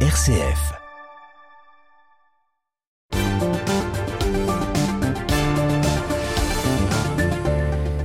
RCF.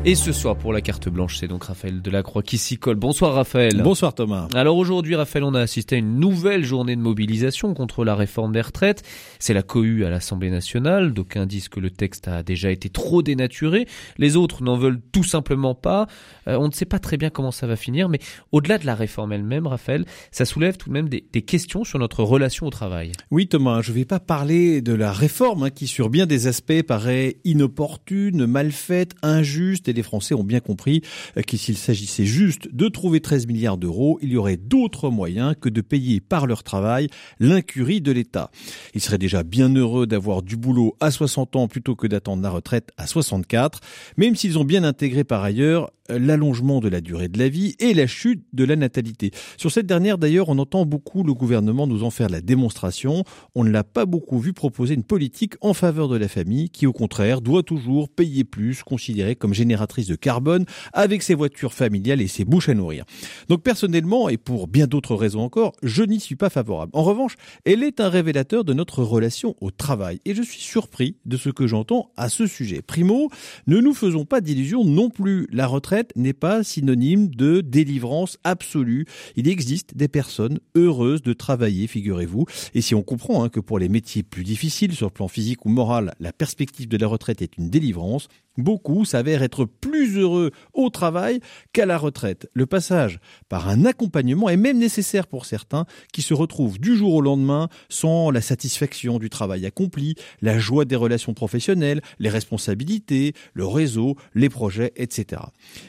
Et ce soir, pour la carte blanche, c'est donc Raphaël Delacroix qui s'y colle. Bonsoir Raphaël. Bonsoir Thomas. Alors aujourd'hui, Raphaël, on a assisté à une nouvelle journée de mobilisation contre la réforme des retraites. C'est la cohue à l'Assemblée nationale. D'aucuns disent que le texte a déjà été trop dénaturé. Les autres n'en veulent tout simplement pas. Euh, on ne sait pas très bien comment ça va finir, mais au-delà de la réforme elle-même, Raphaël, ça soulève tout de même des, questions sur notre relation au travail. Oui Thomas, je ne vais pas parler de la réforme hein, qui sur bien des aspects paraît inopportune, mal faite, injuste les Français ont bien compris que s'il s'agissait juste de trouver 13 milliards d'euros, il y aurait d'autres moyens que de payer par leur travail l'incurie de l'État. Ils seraient déjà bien heureux d'avoir du boulot à 60 ans plutôt que d'attendre la retraite à 64, même s'ils ont bien intégré par ailleurs l'allongement de la durée de la vie et la chute de la natalité. Sur cette dernière, d'ailleurs, on entend beaucoup le gouvernement nous en faire la démonstration. On ne l'a pas beaucoup vu proposer une politique en faveur de la famille qui, au contraire, doit toujours payer plus, considérée comme génératrice de carbone, avec ses voitures familiales et ses bouches à nourrir. Donc personnellement, et pour bien d'autres raisons encore, je n'y suis pas favorable. En revanche, elle est un révélateur de notre relation au travail. Et je suis surpris de ce que j'entends à ce sujet. Primo, ne nous faisons pas d'illusions non plus. La retraite n'est pas synonyme de délivrance absolue. Il existe des personnes heureuses de travailler, figurez-vous. Et si on comprend hein, que pour les métiers plus difficiles sur le plan physique ou moral, la perspective de la retraite est une délivrance, Beaucoup s'avèrent être plus heureux au travail qu'à la retraite. Le passage par un accompagnement est même nécessaire pour certains qui se retrouvent du jour au lendemain sans la satisfaction du travail accompli, la joie des relations professionnelles, les responsabilités, le réseau, les projets, etc.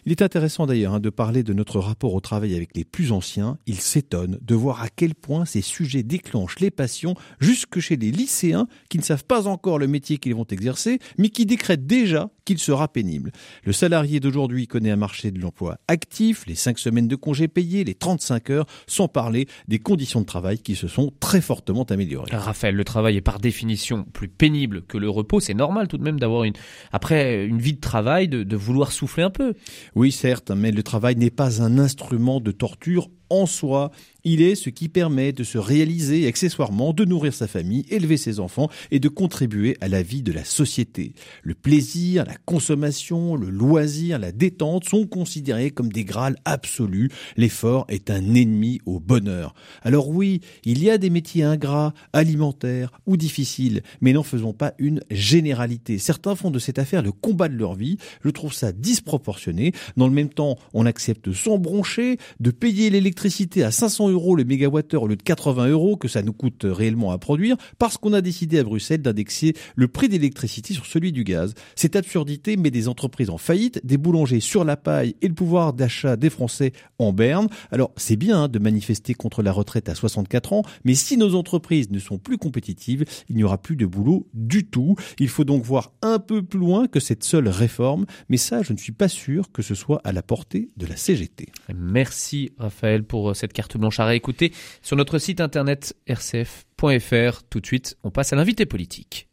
Il est intéressant d'ailleurs hein, de parler de notre rapport au travail avec les plus anciens. Ils s'étonnent de voir à quel point ces sujets déclenchent les passions jusque chez les lycéens qui ne savent pas encore le métier qu'ils vont exercer, mais qui décrètent déjà qu'il sera pénible. Le salarié d'aujourd'hui connaît un marché de l'emploi actif, les 5 semaines de congés payés, les 35 heures, sans parler des conditions de travail qui se sont très fortement améliorées. Raphaël, le travail est par définition plus pénible que le repos. C'est normal tout de même d'avoir une, après une vie de travail, de, de vouloir souffler un peu. Oui, certes, mais le travail n'est pas un instrument de torture en soi, il est ce qui permet de se réaliser accessoirement, de nourrir sa famille, élever ses enfants et de contribuer à la vie de la société. Le plaisir, la consommation, le loisir, la détente sont considérés comme des grâles absolus. L'effort est un ennemi au bonheur. Alors oui, il y a des métiers ingrats, alimentaires ou difficiles, mais n'en faisons pas une généralité. Certains font de cette affaire le combat de leur vie. Je trouve ça disproportionné. Dans le même temps, on accepte sans broncher de payer l'électricité à 500 euros le mégawattheure au lieu de 80 euros que ça nous coûte réellement à produire parce qu'on a décidé à Bruxelles d'indexer le prix d'électricité sur celui du gaz. Cette absurdité met des entreprises en faillite, des boulangers sur la paille et le pouvoir d'achat des Français en berne. Alors c'est bien hein, de manifester contre la retraite à 64 ans, mais si nos entreprises ne sont plus compétitives, il n'y aura plus de boulot du tout. Il faut donc voir un peu plus loin que cette seule réforme, mais ça je ne suis pas sûr que ce soit à la portée de la CGT. Merci Raphaël pour euh, cette carte blanche à réécouter sur notre site internet rcf.fr. Tout de suite, on passe à l'invité politique.